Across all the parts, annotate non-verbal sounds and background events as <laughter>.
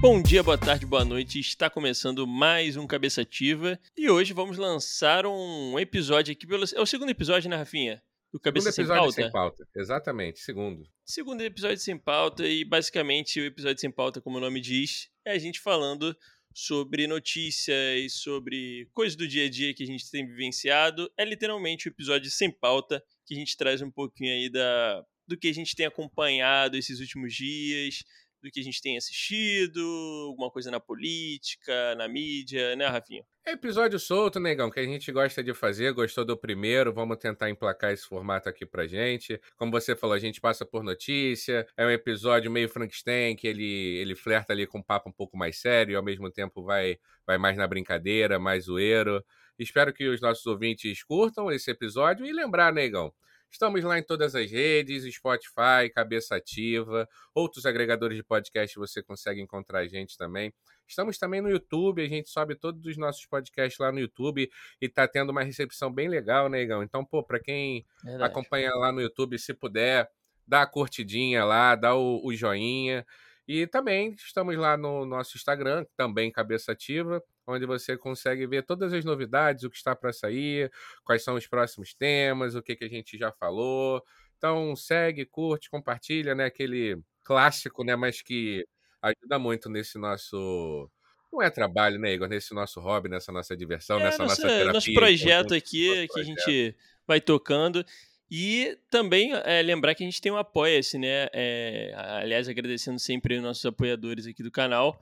Bom dia, boa tarde, boa noite. Está começando mais um Cabeça Ativa e hoje vamos lançar um episódio aqui pelo é o segundo episódio, né, Rafinha? Do Cabeça segundo episódio sem pauta. sem pauta. Exatamente, segundo. Segundo episódio sem pauta e basicamente o episódio sem pauta, como o nome diz, é a gente falando sobre notícias, sobre coisas do dia a dia que a gente tem vivenciado. É literalmente o um episódio sem pauta que a gente traz um pouquinho aí da do que a gente tem acompanhado esses últimos dias, do que a gente tem assistido, alguma coisa na política, na mídia, né, Rafinha? É episódio solto, negão, que a gente gosta de fazer, gostou do primeiro, vamos tentar emplacar esse formato aqui pra gente. Como você falou, a gente passa por notícia, é um episódio meio Frankenstein, que ele, ele flerta ali com um papo um pouco mais sério e ao mesmo tempo vai, vai mais na brincadeira, mais zoeiro. Espero que os nossos ouvintes curtam esse episódio e lembrar, negão, Estamos lá em todas as redes, Spotify, Cabeça Ativa, outros agregadores de podcast você consegue encontrar a gente também. Estamos também no YouTube, a gente sobe todos os nossos podcasts lá no YouTube e tá tendo uma recepção bem legal, né, Igão? Então, pô, para quem Verdade. acompanha lá no YouTube, se puder, dá a curtidinha lá, dá o, o joinha. E também estamos lá no nosso Instagram, também Cabeça Ativa onde você consegue ver todas as novidades, o que está para sair, quais são os próximos temas, o que, que a gente já falou. Então segue, curte, compartilha, né? Aquele clássico, né? Mas que ajuda muito nesse nosso não é trabalho, né, Igor? Nesse nosso hobby, nessa nossa diversão, é, nessa nossa, nossa terapia. Nosso projeto aqui, nosso que projeto. a gente vai tocando. E também é, lembrar que a gente tem um Apoia-se, né? É, aliás, agradecendo sempre os nossos apoiadores aqui do canal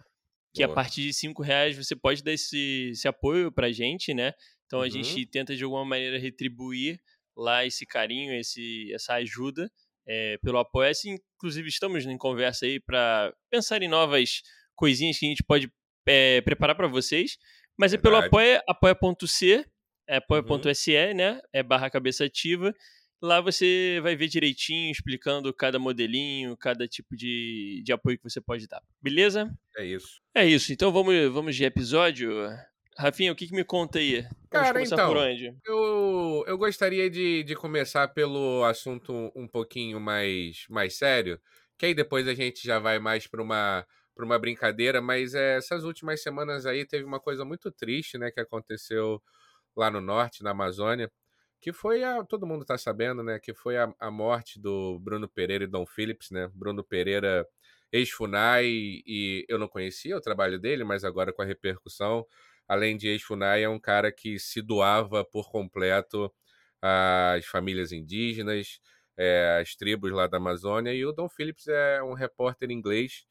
que Boa. a partir de cinco reais você pode dar esse, esse apoio pra gente, né? Então a gente uhum. tenta de alguma maneira retribuir lá esse carinho, esse, essa ajuda é, pelo apoio. Assim, inclusive estamos em conversa aí para pensar em novas coisinhas que a gente pode é, preparar para vocês. Mas é pelo apoia, apoia.c, é apoia.se, uhum. né? É barra cabeça ativa. Lá você vai ver direitinho, explicando cada modelinho, cada tipo de, de apoio que você pode dar. Beleza? É isso. É isso. Então vamos, vamos de episódio. Rafinha, o que, que me conta aí? Vamos Cara, então, Eu, eu gostaria de, de começar pelo assunto um pouquinho mais, mais sério, que aí depois a gente já vai mais para uma, uma brincadeira, mas é, essas últimas semanas aí teve uma coisa muito triste, né, que aconteceu lá no norte, na Amazônia que foi a, todo mundo está sabendo, né, que foi a, a, morte do Bruno Pereira e Dom Phillips, né? Bruno Pereira ex-FUNAI e eu não conhecia o trabalho dele, mas agora com a repercussão, além de ex-FUNAI, é um cara que se doava por completo às famílias indígenas, é, às tribos lá da Amazônia, e o Dom Phillips é um repórter inglês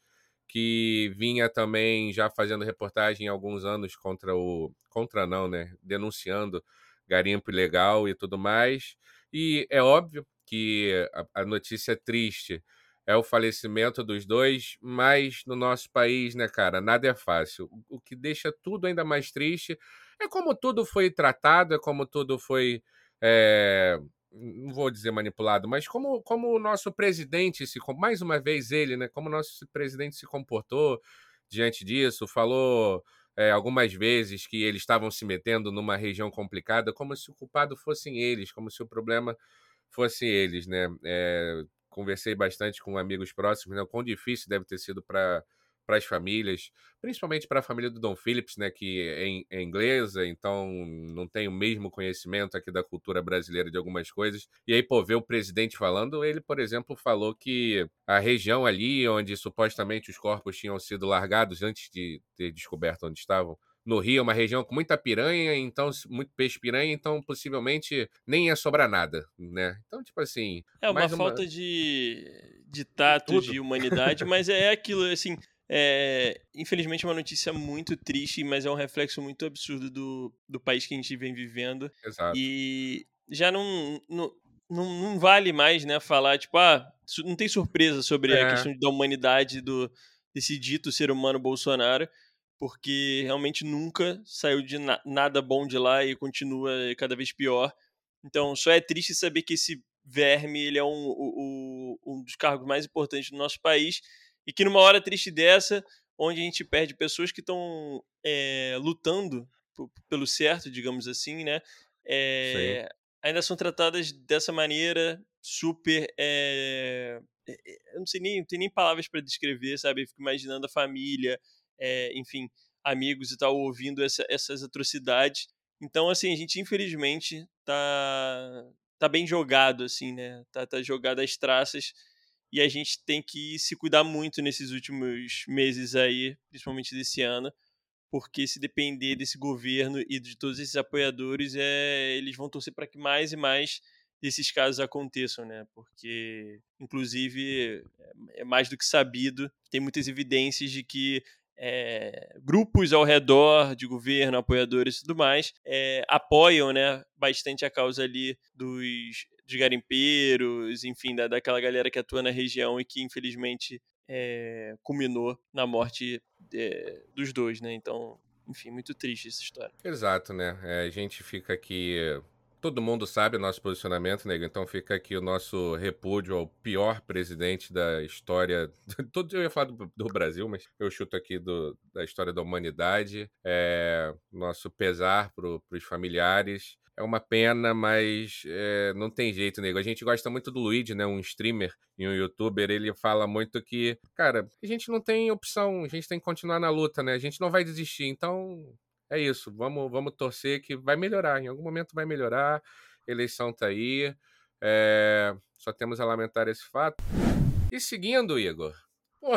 que vinha também já fazendo reportagem há alguns anos contra o contra não, né, denunciando garimpo ilegal e tudo mais. E é óbvio que a, a notícia triste é o falecimento dos dois, mas no nosso país, né, cara, nada é fácil. O, o que deixa tudo ainda mais triste é como tudo foi tratado, é como tudo foi. É, não vou dizer manipulado, mas como, como o nosso presidente se mais uma vez ele, né? Como o nosso presidente se comportou diante disso, falou é, algumas vezes que eles estavam se metendo numa região complicada, como se o culpado fossem eles, como se o problema fosse eles, né? É, conversei bastante com amigos próximos, né? O quão difícil deve ter sido para para as famílias, principalmente para a família do Dom Phillips, né, que é, é, inglesa, então não tem o mesmo conhecimento aqui da cultura brasileira de algumas coisas. E aí, pô, ver o presidente falando, ele, por exemplo, falou que a região ali onde supostamente os corpos tinham sido largados antes de ter descoberto onde estavam, no Rio, é uma região com muita piranha, então muito peixe piranha, então possivelmente nem ia sobrar nada, né? Então, tipo assim. É uma, uma... falta de, de tato, de humanidade, mas é aquilo, assim. É, infelizmente, é uma notícia muito triste, mas é um reflexo muito absurdo do, do país que a gente vem vivendo. Exato. E já não, não, não, não vale mais né, falar, tipo, ah, não tem surpresa sobre é. a questão da humanidade do, desse dito ser humano Bolsonaro, porque realmente nunca saiu de na, nada bom de lá e continua cada vez pior. Então, só é triste saber que esse verme ele é um, um, um dos cargos mais importantes do nosso país e que numa hora triste dessa, onde a gente perde pessoas que estão é, lutando pelo certo, digamos assim, né? É, ainda são tratadas dessa maneira super. É, eu não sei nem, não tem nem palavras para descrever, sabe? Eu fico imaginando a família, enfim, amigos e tal ouvindo essa, essas atrocidades. Então, assim, a gente infelizmente tá, tá bem jogado, assim, né? Tá, tá jogado às traças e a gente tem que se cuidar muito nesses últimos meses aí, principalmente desse ano, porque se depender desse governo e de todos esses apoiadores, é, eles vão torcer para que mais e mais desses casos aconteçam, né? Porque, inclusive, é, é mais do que sabido, tem muitas evidências de que é, grupos ao redor de governo, apoiadores e tudo mais, é, apoiam né, bastante a causa ali dos, dos garimpeiros, enfim, da, daquela galera que atua na região e que infelizmente é, culminou na morte dos dois, né? Então, enfim, muito triste essa história. Exato, né? a gente fica aqui todo mundo sabe o nosso posicionamento, nego. Então fica aqui o nosso repúdio ao pior presidente da história. <laughs> Todo eu ia falar do, do Brasil, mas eu chuto aqui do, da história da humanidade. É, nosso pesar para os familiares. É uma pena, mas é, não tem jeito, nego. A gente gosta muito do Luigi, né? Um streamer e um youtuber. Ele fala muito que, cara, a gente não tem opção, a gente tem que continuar na luta, né? A gente não vai desistir. Então, é isso. Vamos, vamos torcer que vai melhorar. Em algum momento vai melhorar. Eleição tá aí. É... Só temos a lamentar esse fato. E seguindo, Igor. Pô,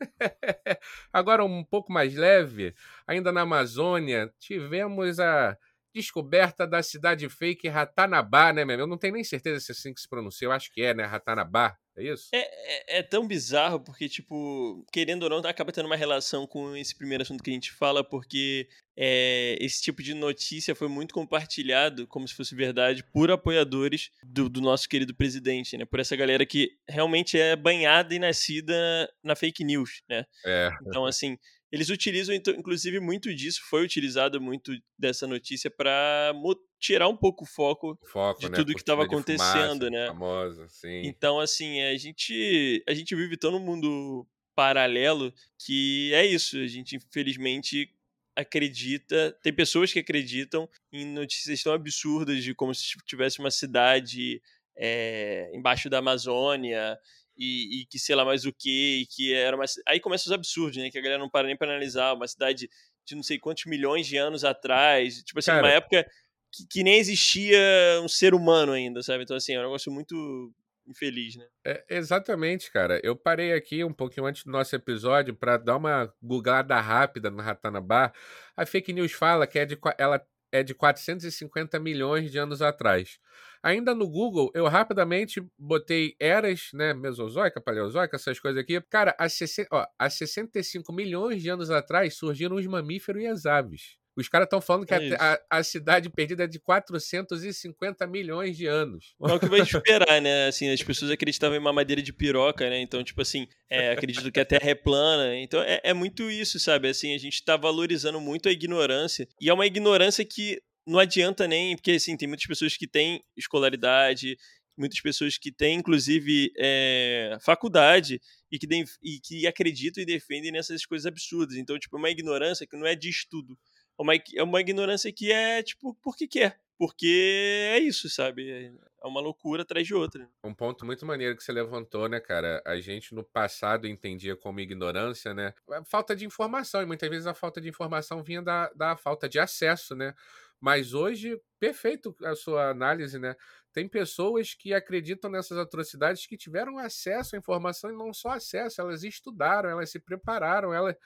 <laughs> agora um pouco mais leve. Ainda na Amazônia, tivemos a descoberta da cidade fake Ratanabá, né, mesmo? Eu não tenho nem certeza se é assim que se pronuncia. Eu acho que é, né? Ratanabá. É isso? É, é, é, tão bizarro porque, tipo, querendo ou não, acaba tendo uma relação com esse primeiro assunto que a gente fala, porque é, esse tipo de notícia foi muito compartilhado, como se fosse verdade, por apoiadores do, do, nosso querido presidente, né? Por essa galera que realmente é banhada e nascida na fake news, né? É. Então, assim, eles utilizam, inclusive, muito disso, foi utilizado muito dessa notícia para tirar um pouco o foco, foco de né? tudo que estava acontecendo, fumaça, né? Famosa, sim. Então, assim, a gente, a gente vive tão num mundo paralelo que é isso. A gente, infelizmente, acredita, tem pessoas que acreditam em notícias tão absurdas de como se tivesse uma cidade é, embaixo da Amazônia e, e, que sei lá mais o que, e que era uma. Aí começam os absurdos, né? Que a galera não para nem para analisar. Uma cidade de não sei quantos milhões de anos atrás. Tipo assim, Cara... uma época que, que, nem existia um ser humano ainda, sabe? Então, assim, é um negócio muito infeliz, né? É, exatamente, cara. Eu parei aqui um pouquinho antes do nosso episódio para dar uma googlada rápida no Ratanabá. A fake news fala que é de, ela é de 450 milhões de anos atrás. Ainda no Google, eu rapidamente botei eras, né, mesozoica, paleozoica, essas coisas aqui. Cara, há, 60, ó, há 65 milhões de anos atrás surgiram os mamíferos e as aves. Os caras estão falando que é a, a, a, cidade perdida é de 450 milhões de anos. É o que vai <laughs> esperar, né? Assim, as pessoas acreditavam em mamadeira de piroca, né? Então, tipo assim, é, acredito que a Terra é plana. Então, é, é muito isso, sabe? Assim, a gente está valorizando muito a ignorância. E é uma ignorância que não adianta nem, porque assim, tem muitas pessoas que têm escolaridade, muitas pessoas que têm, inclusive, é, faculdade e que, de, e que acreditam e defendem nessas coisas absurdas. Então, tipo, é uma ignorância que não é de estudo. É uma, é uma ignorância que é, tipo, porque quer. Porque é isso, sabe? É uma loucura atrás de outra. Um ponto muito maneiro que você levantou, né, cara? A gente no passado entendia como ignorância, né? Falta de informação. E muitas vezes a falta de informação vinha da, da falta de acesso, né? Mas hoje, perfeito a sua análise, né? Tem pessoas que acreditam nessas atrocidades que tiveram acesso à informação e não só acesso, elas estudaram, elas se prepararam, ela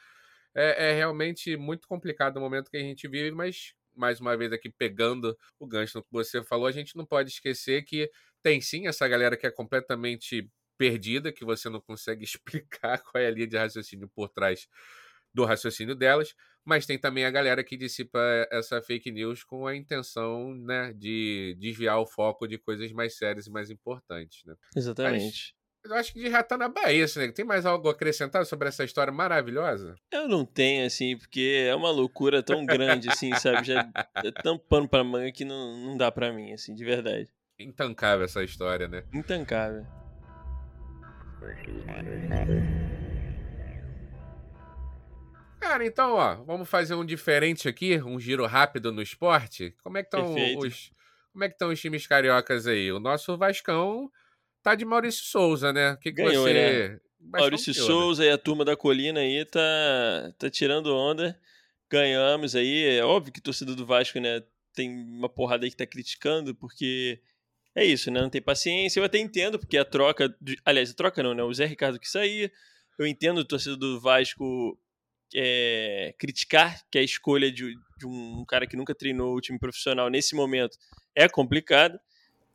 é, é realmente muito complicado o momento que a gente vive, mas mais uma vez aqui pegando o gancho que você falou, a gente não pode esquecer que tem sim essa galera que é completamente perdida, que você não consegue <laughs> explicar qual é a linha de raciocínio por trás do raciocínio delas, mas tem também a galera que dissipa essa fake news com a intenção né, de desviar o foco de coisas mais sérias e mais importantes. Né? Exatamente. Mas eu acho que de ratar na Bahia, né? Tem mais algo a acrescentar sobre essa história maravilhosa? Eu não tenho, assim, porque é uma loucura tão grande, assim, sabe? Já é tão pano pra manga que não, não dá pra mim, assim, de verdade. Intancável essa história, né? Intancável. Cara, então, ó, vamos fazer um diferente aqui, um giro rápido no esporte. Como é que estão os como é que estão os times cariocas aí? O nosso Vascão tá de Maurício Souza, né? O que, que Ganhou, você né? Maurício Souza e a turma da Colina aí tá, tá tirando onda. Ganhamos aí. É óbvio que torcida do Vasco, né, tem uma porrada aí que tá criticando, porque é isso, né? Não tem paciência. Eu até entendo, porque a troca. De... Aliás, a troca não, né? O Zé Ricardo que saía. Eu entendo o torcedor do Vasco é, criticar que a escolha de, de, um cara que nunca treinou o time profissional nesse momento é complicado.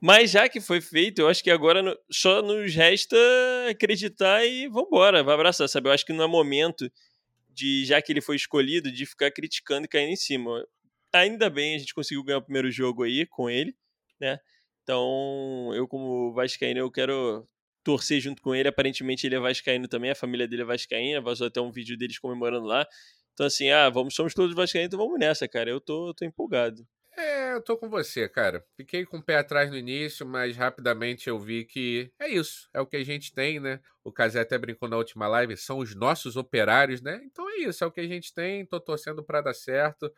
Mas já que foi feito, eu acho que agora no, só nos resta acreditar e vambora, vai abraçar, sabe? Eu acho que não é momento de, já que ele foi escolhido, de ficar criticando e caindo em cima. Ainda bem a gente conseguiu ganhar o primeiro jogo aí com ele, né? Então, eu como vascaíno, eu quero torcer junto com ele. Aparentemente ele é vascaíno também, a família dele é vascaína, vazou até um vídeo deles comemorando lá. Então assim, ah, vamos, somos todos vascaínos, então vamos nessa, cara. Eu tô, tô empolgado. É, eu tô com você, cara. Fiquei com o pé atrás no início, mas rapidamente eu vi que é isso. É o que a gente tem, né? O Casé até brincou na última live, são os nossos operários, né? Então é isso, é o que a gente tem. Tô torcendo para dar certo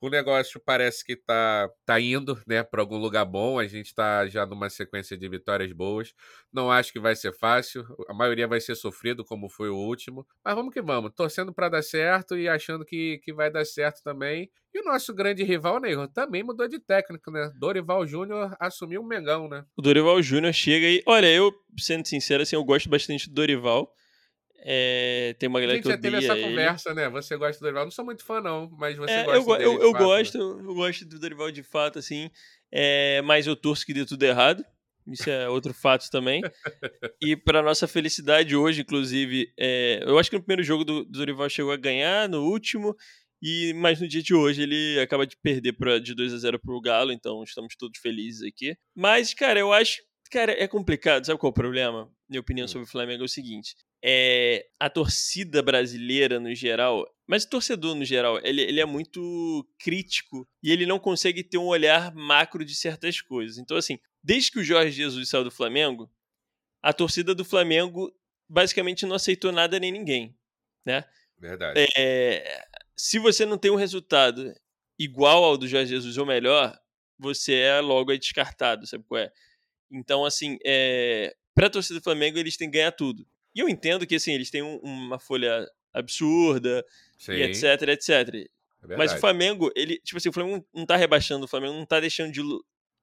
o negócio parece que tá, tá indo né, para algum lugar bom. A gente está já numa sequência de vitórias boas. Não acho que vai ser fácil. A maioria vai ser sofrido, como foi o último. Mas vamos que vamos. Torcendo para dar certo e achando que, que vai dar certo também. E o nosso grande rival, Neiro, também mudou de técnico, né? Dorival Júnior assumiu o Mengão, né? O Dorival Júnior chega e. Olha, eu, sendo sincero, assim, eu gosto bastante do Dorival. É, tem uma galera que odeia A gente já teve essa conversa, né? Você gosta do Dorival. Não sou muito fã, não, mas você é, gosta eu, dele. Eu, eu fato, gosto, né? eu gosto do Dorival de fato, assim. É, mas eu torço que dê tudo errado. Isso é outro fato também. e para nossa felicidade hoje, inclusive, é, eu acho que no primeiro jogo do, do Dorival chegou a ganhar, no último, e mas no dia de hoje ele acaba de perder pra, de 2 a 0 pro Galo, então estamos todos felizes aqui. Mas, cara, eu acho. Cara, é complicado. Sabe qual é o problema? Minha opinião hum. sobre o Flamengo é o seguinte: é, a torcida brasileira no geral, mas o torcedor no geral, ele, ele é muito crítico e ele não consegue ter um olhar macro de certas coisas. Então, assim, desde que o Jorge Jesus saiu do Flamengo, a torcida do Flamengo basicamente não aceitou nada nem ninguém, né? Verdade. É, se você não tem um resultado igual ao do Jorge Jesus ou melhor, você é logo descartado, sabe qual é? Então, assim, é, para a torcida do Flamengo, eles têm que ganhar tudo. E eu entendo que, assim, eles têm um, uma folha absurda, Sim. e etc, etc. É Mas o Flamengo, ele, tipo assim, o Flamengo não tá rebaixando, o Flamengo não tá deixando de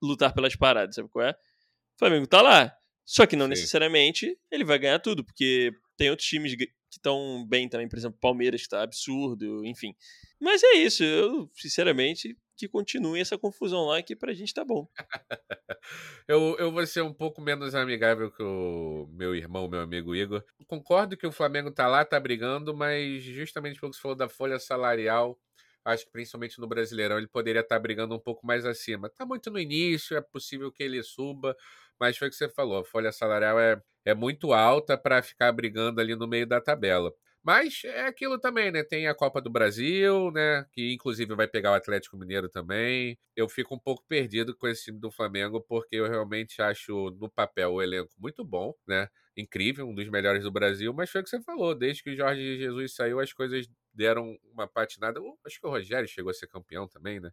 lutar pelas paradas, sabe qual é? O Flamengo tá lá. Só que não Sim. necessariamente ele vai ganhar tudo, porque tem outros times que estão bem também, por exemplo, Palmeiras que tá absurdo, enfim. Mas é isso, eu, sinceramente, que continue essa confusão lá, que pra gente tá bom. <laughs> eu, eu vou ser um pouco menos amigável que o meu irmão, meu amigo Igor. Concordo que o Flamengo tá lá, tá brigando, mas justamente pelo que você falou da folha salarial, acho que principalmente no Brasileirão ele poderia estar tá brigando um pouco mais acima. Tá muito no início, é possível que ele suba, mas foi o que você falou, a folha salarial é, é muito alta para ficar brigando ali no meio da tabela. Mas é aquilo também, né? Tem a Copa do Brasil, né? Que inclusive vai pegar o Atlético Mineiro também. Eu fico um pouco perdido com esse time do Flamengo, porque eu realmente acho no papel o elenco muito bom, né? Incrível, um dos melhores do Brasil, mas foi o que você falou. Desde que o Jorge Jesus saiu, as coisas deram uma patinada. Acho que o Rogério chegou a ser campeão também, né?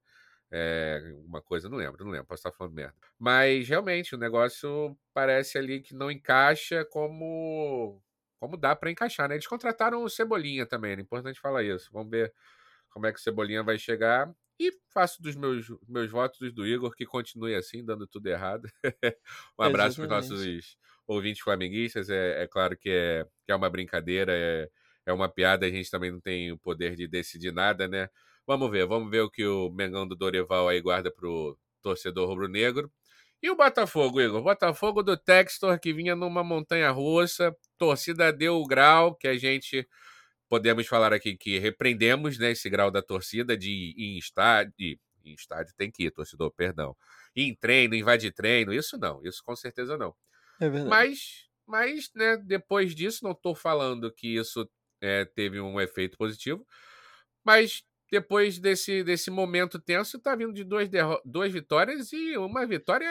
É, uma coisa, não lembro, não lembro, posso estar falando merda. Mas realmente o negócio parece ali que não encaixa como como dá para encaixar, né? Eles contrataram o Cebolinha também, é importante falar isso. Vamos ver como é que o Cebolinha vai chegar. E faço dos meus, meus votos do Igor que continue assim, dando tudo errado. <laughs> um abraço para os nossos ouvintes flamenguistas. É, é claro que é, que é uma brincadeira, é, é uma piada, a gente também não tem o poder de decidir nada, né? Vamos ver, vamos ver o que o Mengão do Dorival aí guarda pro torcedor rubro-negro. E o Botafogo, Igor? O Botafogo do Textor, que vinha numa montanha russa, torcida deu o grau que a gente podemos falar aqui que repreendemos né, esse grau da torcida de ir em estádio. Em estádio tem que ir, torcedor, perdão. Ir em treino, invadir treino, isso não, isso com certeza não. É verdade. Mas, mas né, depois disso, não estou falando que isso é, teve um efeito positivo, mas depois desse, desse momento tenso, tá vindo de duas, duas vitórias e uma vitória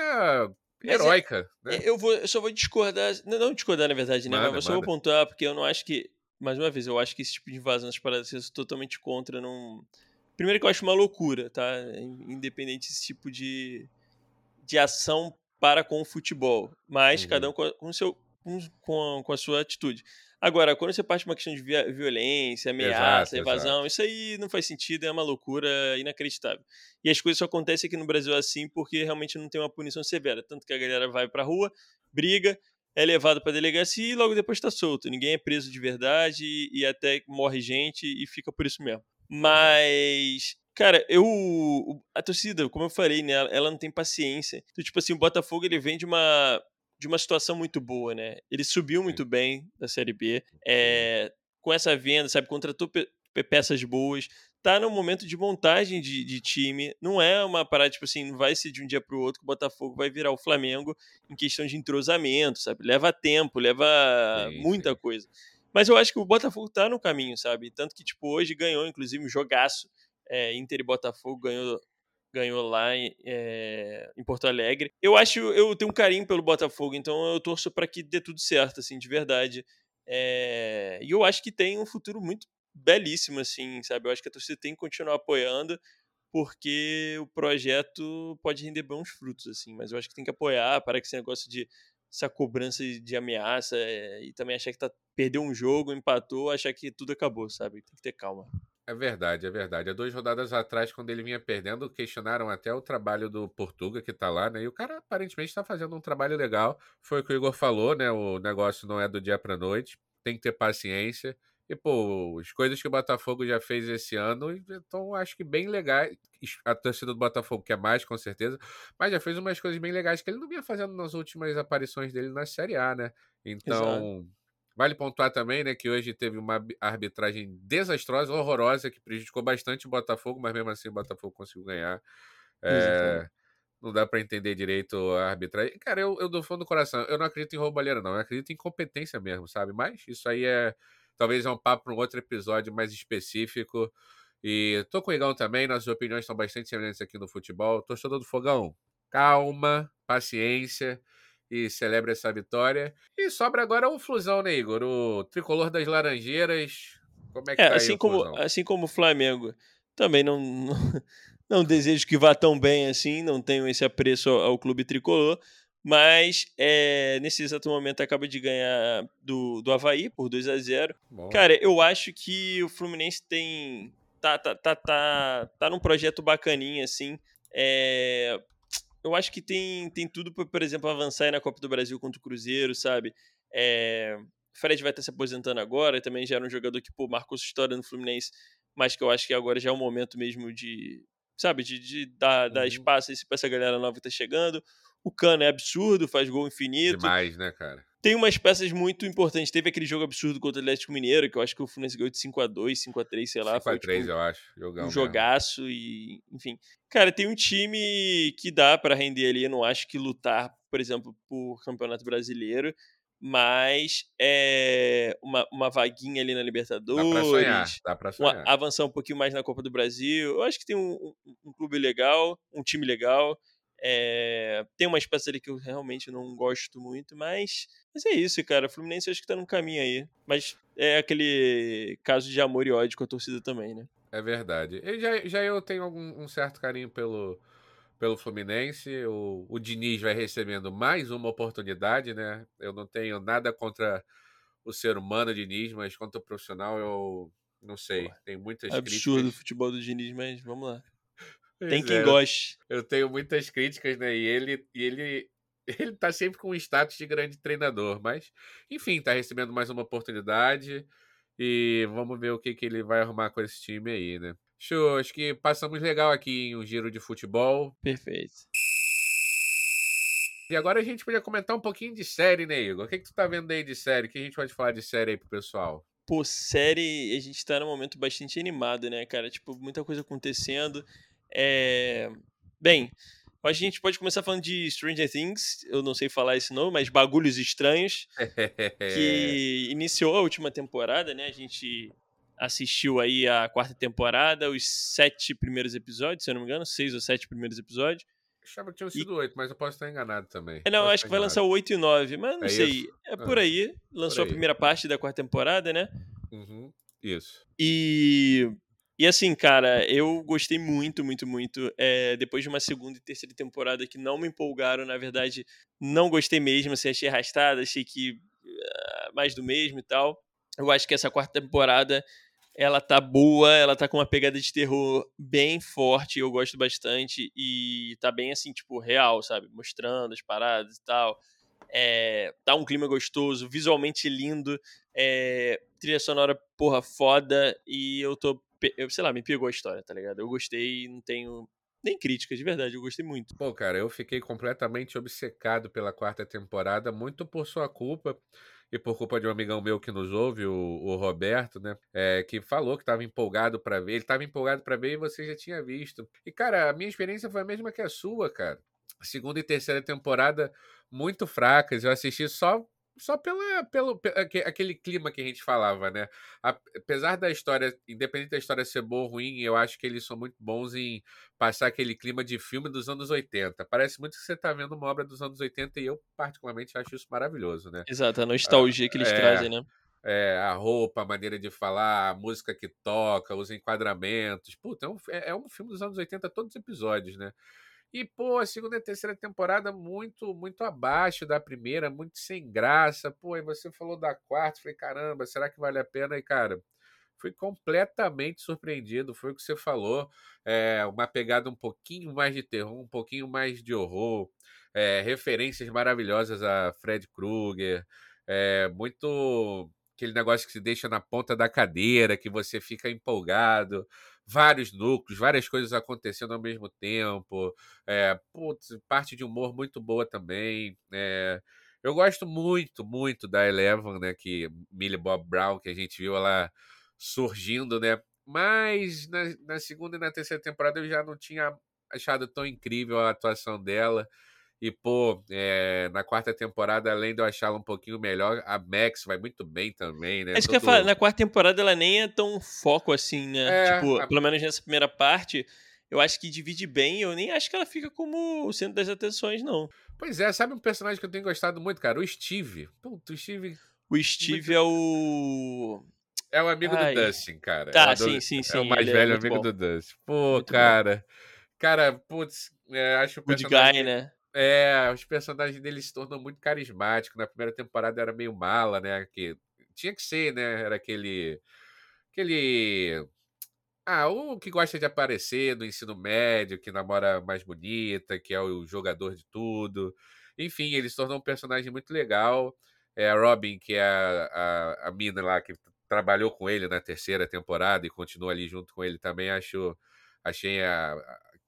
é, heróica. É, né? eu, vou, eu só vou discordar, não, não discordar na verdade, né? Manda, mas eu só vou pontuar, porque eu não acho que, mais uma vez, eu acho que esse tipo de invasão das paradas eu sou totalmente contra. Primeiro que eu acho uma loucura, tá? Independente desse tipo de, de ação para com o futebol. Mas uhum. cada um com o seu com, com, a sua atitude. Agora, quando você parte uma questão de violência, ameaça, exato, evasão, exato. isso aí não faz sentido, é uma loucura inacreditável. E as coisas só acontecem aqui no Brasil assim porque realmente não tem uma punição severa. Tanto que a galera vai pra rua, briga, é levado pra delegacia e logo depois tá solto. Ninguém é preso de verdade e, e até morre gente e fica por isso mesmo. Mas Cara, eu. A torcida, como eu falei, né? Ela não tem paciência. Então, tipo assim, o Botafogo ele vem de uma de uma situação muito boa, né? Ele subiu muito bem da Série B, é, com essa venda, sabe? Contratou pe peças boas, tá no momento de montagem de, de, time. Não é uma parada, tipo assim, não vai ser de um dia para o outro que o Botafogo vai virar o Flamengo em questão de entrosamento, sabe? Leva tempo, leva sim, muita sim. coisa. Mas eu acho que o Botafogo tá no caminho, sabe? Tanto que, tipo, hoje ganhou, inclusive, um jogaço. É, Inter e Botafogo ganhou ganhou lá em, é, em, Porto Alegre. Eu acho, eu tenho um carinho pelo Botafogo, então eu torço para que dê tudo certo, assim, de verdade. É, e eu acho que tem um futuro muito belíssimo, assim, sabe? Eu acho que a torcida tem que continuar apoiando, porque o projeto pode render bons frutos, assim. Mas eu acho que tem que apoiar para que esse negócio de essa cobrança de ameaça é, e também achar que tá, perdeu um jogo, empatou, achar que tudo acabou, sabe? Tem que ter calma. É verdade, é verdade. Há duas rodadas atrás, quando ele vinha perdendo, questionaram até o trabalho do Portuga, que tá lá, né? E o cara aparentemente está fazendo um trabalho legal. Foi o que o Igor falou, né? O negócio não é do dia pra noite. Tem que ter paciência. E, pô, as coisas que o Botafogo já fez esse ano, então acho que bem legais. A torcida do Botafogo quer mais, com certeza, mas já fez umas coisas bem legais que ele não vinha fazendo nas últimas aparições dele na Série A, né? Então, Exato. Vale pontuar também, né, que hoje teve uma arbitragem desastrosa, horrorosa, que prejudicou bastante o Botafogo, mas mesmo assim o Botafogo conseguiu ganhar. É, não dá para entender direito a arbitragem. Cara, eu, eu do fundo do coração, eu não acredito em roubalheira, não. Eu acredito em competência mesmo, sabe? Mas isso aí é. Talvez é um papo para um outro episódio mais específico. E tô com o Igão também, nossas opiniões são bastante semelhantes aqui no futebol. Torcedor do Fogão, calma, paciência e celebra essa vitória. E sobra agora o Flusão, né, Igor? O tricolor das Laranjeiras. Como é que é, tá assim como Assim como o Flamengo. Também não, não, <laughs> não, desejo que vá tão bem assim, não tenho esse apreço ao, ao clube tricolor. Mas é, nesse exato momento acaba de ganhar do, do Havaí por 2 a 0 Bom. Cara, eu acho que o Fluminense tem. Tá, tá, tá, tá, tá num projeto bacaninha, assim. É, eu acho que tem, tem tudo para, por exemplo, avançar na Copa do Brasil contra o Cruzeiro, sabe? É, Fred vai estar se aposentando agora, também já era um jogador que pô, marcou sua história no Fluminense, mas que eu acho que agora já é o momento mesmo de, sabe, de, de dar, uhum. dar espaço para essa galera nova que tá chegando. O Cano é absurdo, faz gol infinito. Demais, né, cara? Tem umas peças muito importantes. Teve aquele jogo absurdo contra o Atlético Mineiro, que eu acho que o Fluminense ganhou de 5x2, 5x3, sei lá. 5x3, tipo, eu acho. Jogão um jogaço e, enfim. Cara, tem um time que dá para render ali. Eu não acho que lutar, por exemplo, por Campeonato Brasileiro, mas é uma, uma vaguinha ali na Libertadores. Dá pra sonhar, dá pra sonhar. Uma, avançar um pouquinho mais na Copa do Brasil. Eu acho que tem um, um, um clube legal, um time legal. É, tem uma espécie ali que eu realmente não gosto muito, mas, mas é isso, cara. O Fluminense acho que tá num caminho aí. Mas é aquele caso de amor e ódio com a torcida também, né? É verdade. Eu já, já eu tenho algum, um certo carinho pelo, pelo Fluminense. O, o Diniz vai recebendo mais uma oportunidade, né? Eu não tenho nada contra o ser humano Diniz, mas contra o profissional eu não sei. Tem muitas Absurdo críticas. Absurdo o futebol do Diniz, mas vamos lá. Tem quem é. goste. Eu tenho muitas críticas, né? E ele, e ele, <laughs> ele tá sempre com o status de grande treinador, mas enfim, tá recebendo mais uma oportunidade e vamos ver o que, que ele vai arrumar com esse time aí, né? Show, acho que passamos legal aqui em um giro de futebol. Perfeito. E agora a gente podia comentar um pouquinho de série, né, Igor? O que, que tu tá vendo aí de série? O que a gente pode falar de série aí pro pessoal? Pô, série, a gente tá num momento bastante animado, né, cara? Tipo, muita coisa acontecendo. É... Bem, a gente pode começar falando de Stranger Things, eu não sei falar esse nome, mas Bagulhos Estranhos, <laughs> que iniciou a última temporada, né? A gente assistiu aí a quarta temporada, os sete primeiros episódios, se eu não me engano, seis ou sete primeiros episódios. Achava que tinham sido oito, mas eu posso estar enganado também. É, não, acho que vai lançar o oito e nove, mas não é sei. Isso? É por ah, aí. Lançou por aí. a primeira parte da quarta temporada, né? Uhum, isso. E e assim, cara, eu gostei muito, muito, muito. É, depois de uma segunda e terceira temporada que não me empolgaram, na verdade, não gostei mesmo. Assim, achei arrastada, achei que mais do mesmo e tal. Eu acho que essa quarta temporada ela tá boa, ela tá com uma pegada de terror bem forte, eu gosto bastante, e tá bem assim, tipo, real, sabe? Mostrando as paradas e tal. É, tá um clima gostoso, visualmente lindo, é, trilha sonora, porra, foda, e eu tô. Eu, sei lá, me pegou a história, tá ligado? Eu gostei, não tenho nem críticas, de verdade, eu gostei muito. Pô, cara, eu fiquei completamente obcecado pela quarta temporada, muito por sua culpa e por culpa de um amigão meu que nos ouve, o, o Roberto, né? É, que falou que estava empolgado para ver. Ele estava empolgado para ver e você já tinha visto. E, cara, a minha experiência foi a mesma que a sua, cara. Segunda e terceira temporada muito fracas. Eu assisti só só pela, pelo, aquele clima que a gente falava, né? Apesar da história, independente da história ser boa ou ruim, eu acho que eles são muito bons em passar aquele clima de filme dos anos 80. Parece muito que você está vendo uma obra dos anos 80 e eu, particularmente, acho isso maravilhoso, né? Exato, a nostalgia que eles é, trazem, né? É, a roupa, a maneira de falar, a música que toca, os enquadramentos. Puta, é um, é, é um filme dos anos 80, todos os episódios, né? E, pô, a segunda e terceira temporada muito, muito abaixo da primeira, muito sem graça. Pô, e você falou da quarta, falei, caramba, será que vale a pena? E, cara, fui completamente surpreendido. Foi o que você falou. É, uma pegada um pouquinho mais de terror, um pouquinho mais de horror. É, referências maravilhosas a Fred Krueger. É, muito aquele negócio que se deixa na ponta da cadeira, que você fica empolgado vários núcleos, várias coisas acontecendo ao mesmo tempo. É, putz, parte de humor muito boa também. É, eu gosto muito, muito da Eleven, né? Que Millie Bob Brown, que a gente viu ela surgindo, né? Mas na, na segunda e na terceira temporada eu já não tinha achado tão incrível a atuação dela. E, pô, é, na quarta temporada, além de eu achá-la um pouquinho melhor, a Max vai muito bem também, né? É isso que eu falo, na quarta temporada ela nem é tão foco assim, né? É, tipo, a... pelo menos nessa primeira parte, eu acho que divide bem, eu nem acho que ela fica como o centro das atenções, não. Pois é, sabe um personagem que eu tenho gostado muito, cara? O Steve. Puto, o Steve. O Steve muito... é o. É o amigo Ai. do Dustin, cara. Tá, é sim, sim, sim. É o mais velho é amigo bom. do Dustin. Pô, muito cara. Bom. Cara, putz, é, acho o personagem. Good guy, né? É, os personagens dele se tornam muito carismáticos. Na primeira temporada era meio mala, né? Que tinha que ser, né? Era aquele. Aquele. Ah, o que gosta de aparecer no ensino médio, que namora mais bonita, que é o jogador de tudo. Enfim, ele se tornou um personagem muito legal. É a Robin, que é a, a, a mina lá que trabalhou com ele na terceira temporada e continua ali junto com ele também, acho, achei a,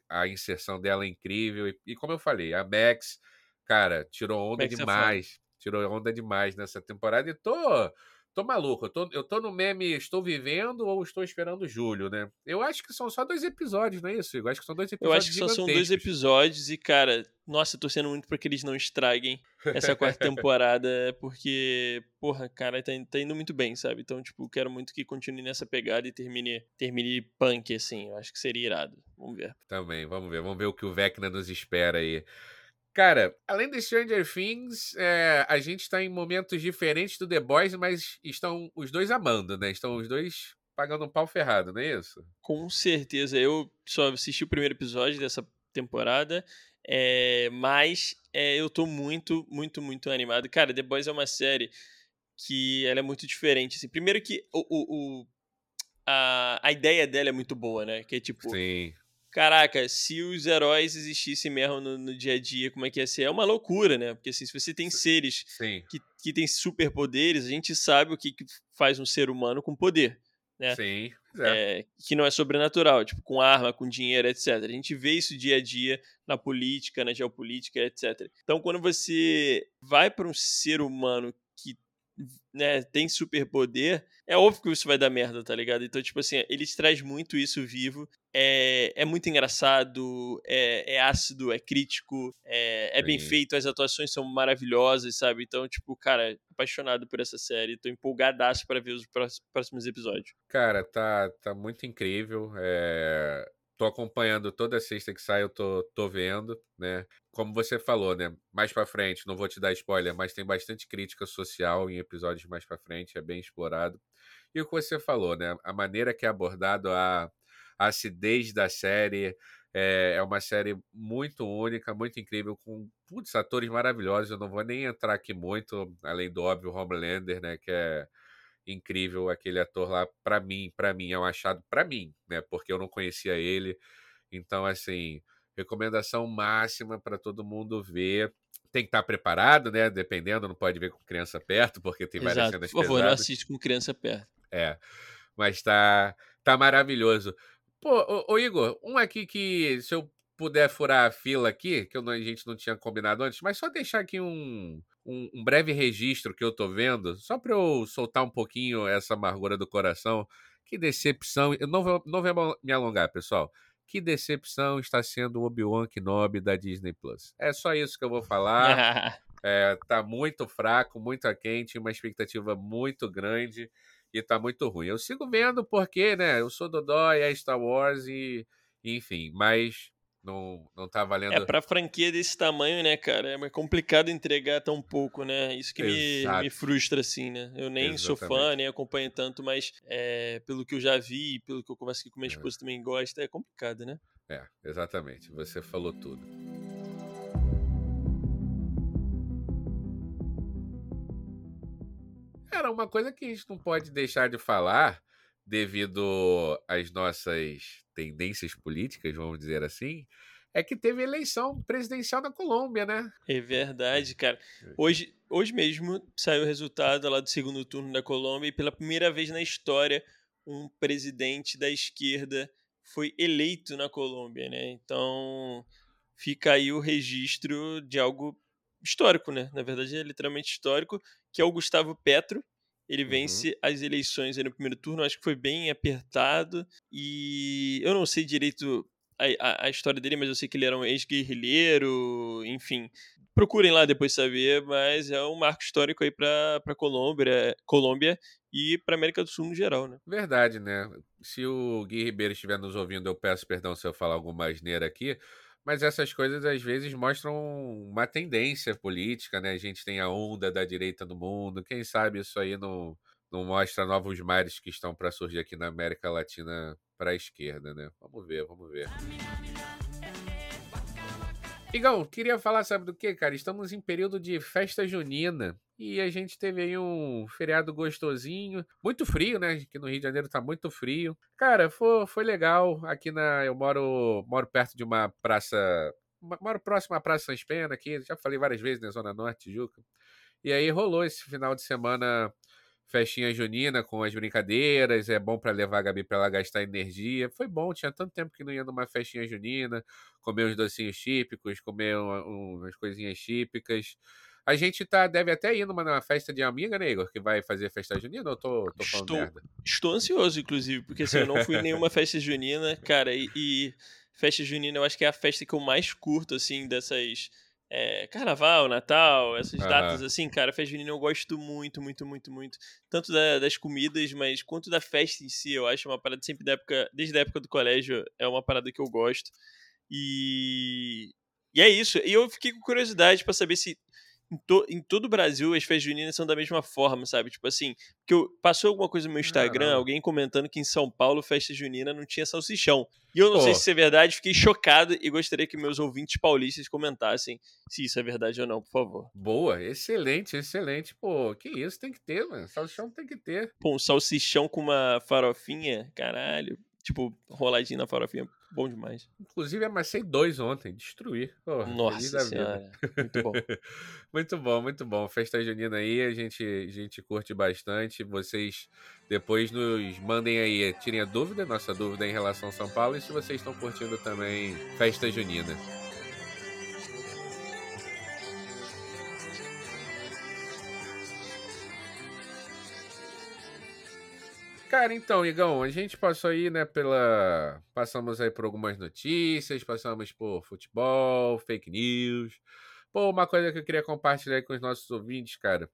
a inserção dela é incrível. E, e, como eu falei, a Max, cara, tirou onda é demais. É tirou onda demais nessa temporada. E tô, tô maluco. Eu tô, eu tô no meme Estou Vivendo ou Estou Esperando Julho, né? Eu acho que são só dois episódios, não é isso? Eu acho que são dois episódios. Eu acho que só são dois episódios e, cara, nossa, tô sendo muito pra que eles não estraguem essa quarta <laughs> temporada, porque, porra, cara, tá, tá, indo muito bem, sabe? Então, tipo, quero muito que continue nessa pegada e termine, termine punk, assim. Eu acho que seria irado. Vamos ver. Também, vamos ver. Vamos ver o que o Vecna nos espera aí. Cara, além de Stranger Things, é, a gente está em momentos diferentes do The Boys, mas estão os dois amando, né? Estão os dois pagando um pau ferrado, não é isso? Com certeza. Eu só assisti o primeiro episódio dessa temporada, é, mas é, eu tô muito, muito, muito animado. Cara, The Boys é uma série que ela é muito diferente. Assim. Primeiro que o, o, o a, a ideia dela é muito boa, né? Que é tipo. Sim caraca, se os heróis existissem mesmo no, no, dia a dia, como é que ia ser? É uma loucura, né? Porque assim, se você tem seres que, que têm superpoderes, a gente sabe o que, que faz um ser humano com poder. Né? Sim. É. É, que não é sobrenatural, tipo, com arma, com dinheiro, etc. A gente vê isso dia a dia na política, na geopolítica, etc. Então, quando você vai para um ser humano né, tem superpoder, é óbvio que isso vai dar merda, tá ligado? Então, tipo assim, eles traz muito isso vivo. É, é muito engraçado, é, é ácido, é crítico, é, é bem feito, as atuações são maravilhosas, sabe? Então, tipo, cara, apaixonado por essa série, tô empolgadaço para ver os próximos episódios. Cara, tá, tá muito incrível. É tô acompanhando toda sexta que sai, eu tô, tô vendo, né? Como você falou, né? Mais para frente, não vou te dar spoiler, mas tem bastante crítica social em episódios mais para frente, é bem explorado. E o que você falou, né? A maneira que é abordado a, a acidez da série, É, é uma série muito única, muito incrível, com putz, atores maravilhosos. Eu não vou nem entrar aqui muito, além do óbvio Homelander, né? Que é incrível aquele ator lá. Para mim, para mim é um achado para mim, né? Porque eu não conhecia ele. Então, assim, recomendação máxima para todo mundo ver. Tem que estar tá preparado, né? Dependendo, não pode ver com criança perto, porque tem várias Exato. cenas Por favor, pesadas. não assiste com criança perto. É. Mas tá, tá maravilhoso. Pô, ô, ô, Igor, um aqui que, se eu puder furar a fila aqui, que não, a gente não tinha combinado antes, mas só deixar aqui um, um, um breve registro que eu tô vendo, só para eu soltar um pouquinho essa amargura do coração. Que decepção. Eu não vou, não vou me alongar, pessoal. Que decepção está sendo o Obi-Wan Kenobi da Disney Plus. É só isso que eu vou falar. <laughs> é, tá muito fraco, muito quente, uma expectativa muito grande e tá muito ruim. Eu sigo vendo porque, né, eu sou Dodói, é Star Wars e, enfim, mas não, não tá valendo. É, pra franquia desse tamanho, né, cara? É complicado entregar tão pouco, né? Isso que me, me, frustra, assim, né? Eu nem Exatamente. sou fã, nem acompanho tanto, mas é, pelo que eu já vi, pelo que eu converso aqui com minha esposa é. também gosta, é complicado, né? É, exatamente. Você falou tudo. Era uma coisa que a gente não pode deixar de falar devido às nossas tendências políticas, vamos dizer assim, é que teve eleição presidencial na Colômbia, né? É verdade, cara. É. Hoje, hoje mesmo saiu o resultado lá do segundo turno da Colômbia e pela primeira vez na história um presidente da esquerda foi eleito na Colômbia, né? Então fica aí o registro de algo histórico, né? Na verdade é literalmente histórico, que é o Gustavo Petro. Ele uhum. vence uhum. as eleições no primeiro turno, acho que foi bem apertado. E eu não sei direito a, a, a história dele, mas eu sei que ele era um ex-guerrilheiro, enfim. Procurem lá depois saber, mas é um marco histórico aí para Colômbia, Colômbia e para América do Sul no geral, né? Verdade, né? Se o Gui Ribeiro estiver nos ouvindo, eu peço perdão se eu falar alguma asneira aqui, mas essas coisas às vezes mostram uma tendência política, né? A gente tem a onda da direita no mundo. Quem sabe isso aí não, não mostra novos mares que estão para surgir aqui na América Latina para a esquerda, né? Vamos ver, vamos ver. Igão, queria falar, sabe do que, cara? Estamos em período de festa junina e a gente teve aí um feriado gostosinho, muito frio, né? Aqui no Rio de Janeiro tá muito frio. Cara, foi, foi legal. Aqui na. Eu moro, moro perto de uma praça. Moro próximo à Praça Sans Pena aqui, já falei várias vezes na Zona Norte, Tijuca. E aí rolou esse final de semana festinha junina com as brincadeiras, é bom para levar a Gabi para ela gastar energia. Foi bom, tinha tanto tempo que não ia numa festinha junina, comer uns docinhos típicos, comer um, umas coisinhas típicas. A gente tá, deve até ir numa, numa festa de amiga, né, Igor? Que vai fazer festa junina ou tô, tô falando estou, merda? Estou ansioso, inclusive, porque assim, eu não fui em nenhuma <laughs> festa junina, cara, e, e festa junina eu acho que é a festa que eu mais curto, assim, dessas é, carnaval, Natal, essas uhum. datas assim, cara, festa junina eu gosto muito, muito, muito, muito. Tanto da, das comidas, mas quanto da festa em si, eu acho uma parada sempre da época, desde a época do colégio, é uma parada que eu gosto. E, e é isso. E eu fiquei com curiosidade para saber se em, to, em, todo o Brasil as festas juninas são da mesma forma, sabe? Tipo assim, que eu, passou alguma coisa no meu Instagram, Caramba. alguém comentando que em São Paulo festa junina não tinha salsichão. E eu não Pô. sei se isso é verdade, fiquei chocado e gostaria que meus ouvintes paulistas comentassem se isso é verdade ou não, por favor. Boa, excelente, excelente. Pô, que isso, tem que ter, mano. Salsichão tem que ter. Pô, um salsichão com uma farofinha, caralho. Tipo, roladinho na farofinha Bom demais. Inclusive, amassei dois ontem, destruí. Oh, Nossa senhora, muito bom. <laughs> muito bom, muito bom. Festa junina aí, a gente, a gente curte bastante. Vocês depois nos mandem aí, tirem a dúvida, nossa dúvida em relação a São Paulo, e se vocês estão curtindo também festa junina. Cara, então, Igão, a gente passou aí, né, pela. Passamos aí por algumas notícias, passamos por futebol, fake news. Pô, uma coisa que eu queria compartilhar com os nossos ouvintes, cara.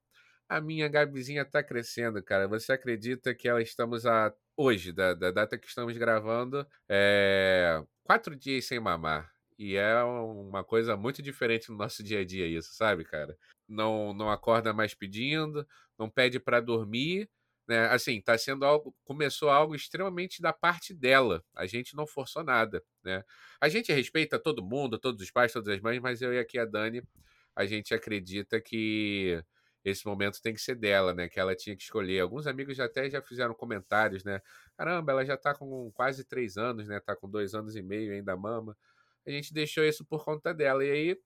A minha Gabizinha tá crescendo, cara. Você acredita que ela estamos a. Hoje, da, da data que estamos gravando, é. Quatro dias sem mamar. E é uma coisa muito diferente no nosso dia a dia, isso, sabe, cara? Não, não acorda mais pedindo, não pede para dormir né? Assim, tá sendo algo, começou algo extremamente da parte dela. A gente não forçou nada, né? A gente respeita todo mundo, todos os pais, todas as mães, mas eu e aqui a Dani, a gente acredita que esse momento tem que ser dela, né? Que ela tinha que escolher. Alguns amigos já até já fizeram comentários, né? Caramba, ela já tá com quase três anos, né? Tá com dois anos e meio ainda mama. A gente deixou isso por conta dela. E aí,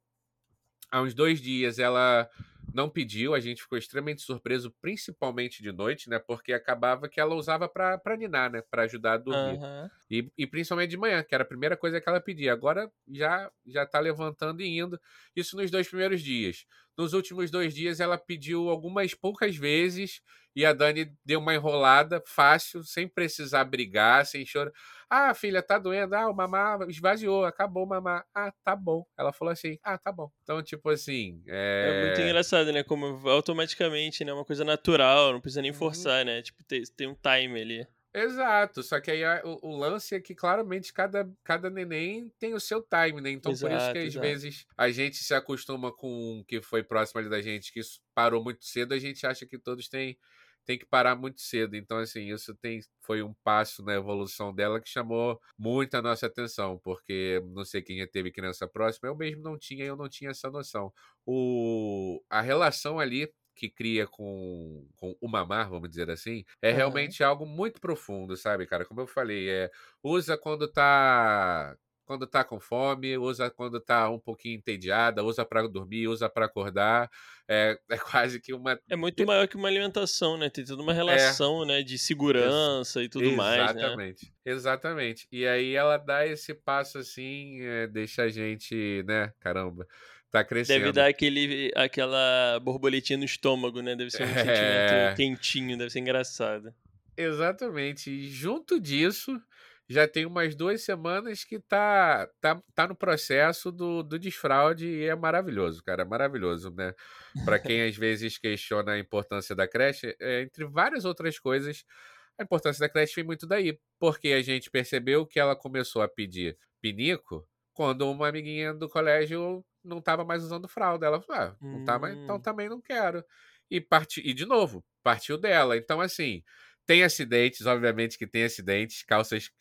há uns dois dias, ela não pediu, a gente ficou extremamente surpreso, principalmente de noite, né? Porque acabava que ela usava para ninar, né? Para ajudar a dormir. Uhum. E, e, principalmente de manhã, que era a primeira coisa que ela pedia. Agora já já tá levantando e indo. Isso nos dois primeiros dias. Nos últimos dois dias, ela pediu algumas poucas vezes e a Dani deu uma enrolada fácil, sem precisar brigar, sem chorar. Ah, filha, tá doendo. Ah, o mamá esvaziou, acabou o mamá. Ah, tá bom. Ela falou assim: ah, tá bom. Então, tipo assim. É, é muito engraçado, né? Como automaticamente, né? Uma coisa natural, não precisa nem uhum. forçar, né? Tipo, tem, tem um time ali. Exato, só que aí o, o, lance é que claramente cada, cada neném tem o seu time, né? Então exato, por isso que às exato. vezes a gente se acostuma com o que foi próximo ali da gente, que isso parou muito cedo, a gente acha que todos têm, têm que parar muito cedo. Então, assim, isso tem, foi um passo na evolução dela que chamou muito a nossa atenção, porque não sei quem já teve criança próxima, eu mesmo não tinha, eu não tinha essa noção. O, a relação ali que cria com, com o mamar, vamos dizer assim, é uhum. realmente algo muito profundo, sabe, cara? Como eu falei, é usa quando tá quando tá com fome, usa quando tá um pouquinho entediada, usa para dormir, usa para acordar. É, <laughs> é quase que uma. É muito maior que uma alimentação, né? Tem toda uma é. relação, é. né? De segurança Ex e tudo exatamente, mais. Exatamente, né? exatamente. E aí ela dá esse passo assim, é, deixa a gente, né? Caramba Tá crescendo. Deve dar aquele, aquela borboletinha no estômago, né? Deve ser um é... sentimento quentinho, deve ser engraçado. Exatamente. E junto disso, já tem umas duas semanas que tá, tá, tá no processo do, do desfraude e é maravilhoso, cara. É maravilhoso, né? Para quem às vezes questiona a importância da creche, é, entre várias outras coisas, a importância da creche vem muito daí. Porque a gente percebeu que ela começou a pedir pinico quando uma amiguinha do colégio não estava mais usando fralda. Ela falou: ah, não tá mais, então hum. também não quero. E, parti, e de novo, partiu dela. Então, assim, tem acidentes, obviamente que tem acidentes, calças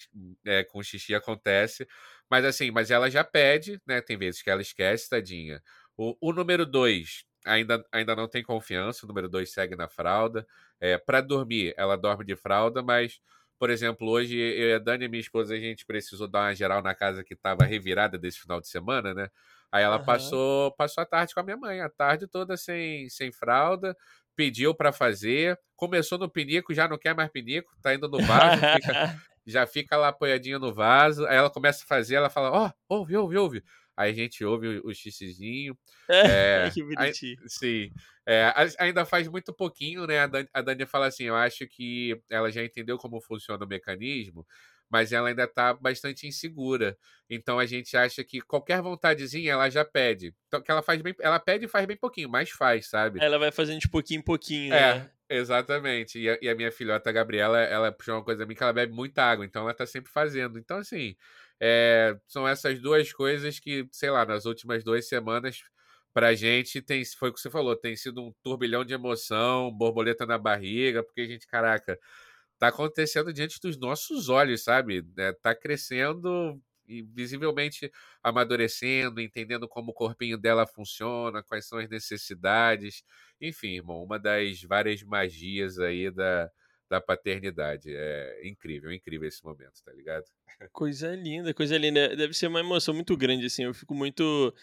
é, com xixi acontece, mas assim, mas ela já pede, né? Tem vezes que ela esquece, tadinha. O, o número dois ainda, ainda não tem confiança, o número dois segue na fralda. É, para dormir, ela dorme de fralda, mas, por exemplo, hoje eu e a Dani, minha esposa, a gente precisou dar uma geral na casa que estava revirada desse final de semana, né? Aí ela uhum. passou, passou a tarde com a minha mãe, a tarde toda sem, sem fralda, pediu para fazer, começou no pinico, já não quer mais pinico, tá indo no vaso, fica, <laughs> já fica lá apoiadinha no vaso. Aí ela começa a fazer, ela fala: Ó, oh, ouve, ouve, ouve. Aí a gente ouve o, o xixizinho. É, <laughs> que bonitinho. Aí, sim. É, ainda faz muito pouquinho, né? A Dani, a Dani fala assim: eu acho que ela já entendeu como funciona o mecanismo, mas ela ainda está bastante insegura. Então a gente acha que qualquer vontadezinha ela já pede. Então que ela faz bem, ela pede e faz bem pouquinho, mas faz, sabe? Ela vai fazendo de pouquinho em pouquinho, é, né? Exatamente. E a, e a, minha filhota a Gabriela, ela puxou uma coisa a mim que ela bebe muita água, então ela tá sempre fazendo. Então assim, é, são essas duas coisas que, sei lá, nas últimas duas semanas pra gente tem, foi o que você falou, tem sido um turbilhão de emoção, borboleta na barriga, porque a gente, caraca, tá acontecendo diante dos nossos olhos, sabe? É, tá crescendo e visivelmente amadurecendo, entendendo como o corpinho dela funciona, quais são as necessidades. Enfim, irmão, uma das várias magias aí da, da paternidade. É incrível, incrível esse momento, tá ligado? Coisa linda, coisa linda. Deve ser uma emoção muito grande, assim. Eu fico muito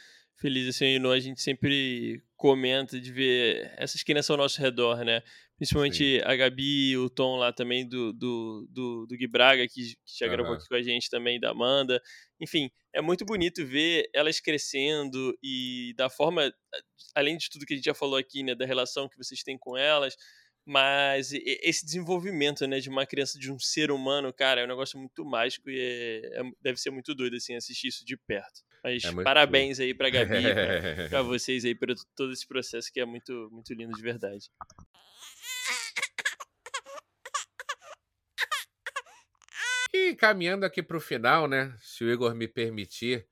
feliz, assim, a gente sempre comenta de ver essas crianças ao nosso redor, né? Principalmente Sim. a Gabi, o Tom lá também do, do, do, do Gui Braga, que, que já uhum. gravou aqui com a gente também, da Amanda. Enfim, é muito bonito ver elas crescendo e da forma, além de tudo que a gente já falou aqui, né, da relação que vocês têm com elas, mas esse desenvolvimento, né, de uma criança, de um ser humano, cara, é um negócio muito mágico e é, é, deve ser muito doido, assim, assistir isso de perto. Mas é parabéns aí pra Gabi, pra, <laughs> pra vocês aí, por todo esse processo que é muito, muito lindo de verdade. E caminhando aqui para o final, né? Se o Igor me permitir,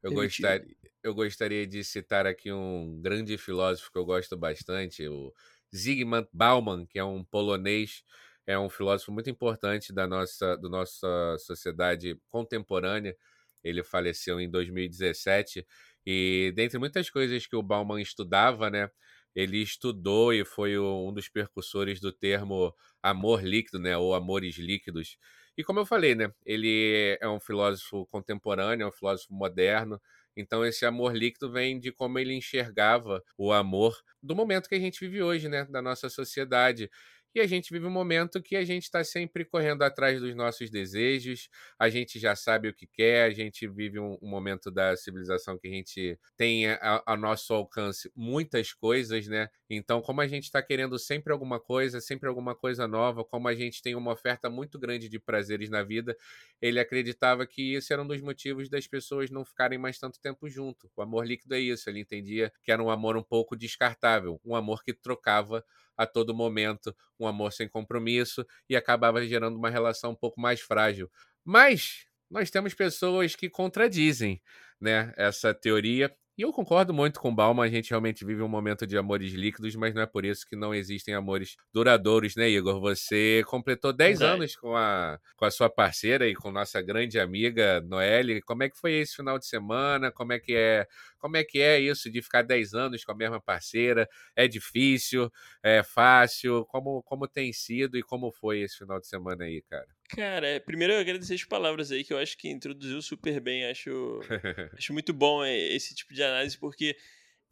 eu gostaria, eu gostaria de citar aqui um grande filósofo que eu gosto bastante, o Zygmunt Bauman, que é um polonês é um filósofo muito importante da nossa, da nossa sociedade contemporânea. Ele faleceu em 2017 e dentre muitas coisas que o Bauman estudava, né, ele estudou e foi um dos percussores do termo amor líquido, né, ou amores líquidos. E como eu falei, né, ele é um filósofo contemporâneo, é um filósofo moderno, então esse amor líquido vem de como ele enxergava o amor do momento que a gente vive hoje, né, da nossa sociedade. E a gente vive um momento que a gente está sempre correndo atrás dos nossos desejos, a gente já sabe o que quer, a gente vive um, um momento da civilização que a gente tem a, a, nosso alcance muitas coisas, né? Então, como a gente está querendo sempre alguma coisa, sempre alguma coisa nova, como a gente tem uma oferta muito grande de prazeres na vida, ele acreditava que isso era um dos motivos das pessoas não ficarem mais tanto tempo junto. O amor líquido é isso, ele entendia que era um amor um pouco descartável, um amor que trocava a todo momento, um amor sem compromisso e acabava gerando uma relação um pouco mais frágil. Mas nós temos pessoas que contradizem né, essa teoria e eu concordo muito com o Bauman, a gente realmente vive um momento de amores líquidos, mas não é por isso que não existem amores duradouros, né, Igor? Você completou 10 anos com a, com a sua parceira e com nossa grande amiga Noelle. Como é que foi esse final de semana? Como é que é, como é que é isso de ficar 10 anos com a mesma parceira? É difícil? É fácil? Como, como tem sido e como foi esse final de semana aí, cara? Cara, é, primeiro eu agradecer as palavras aí, que eu acho que introduziu super bem. Acho, <laughs> acho muito bom é, esse tipo de análise, porque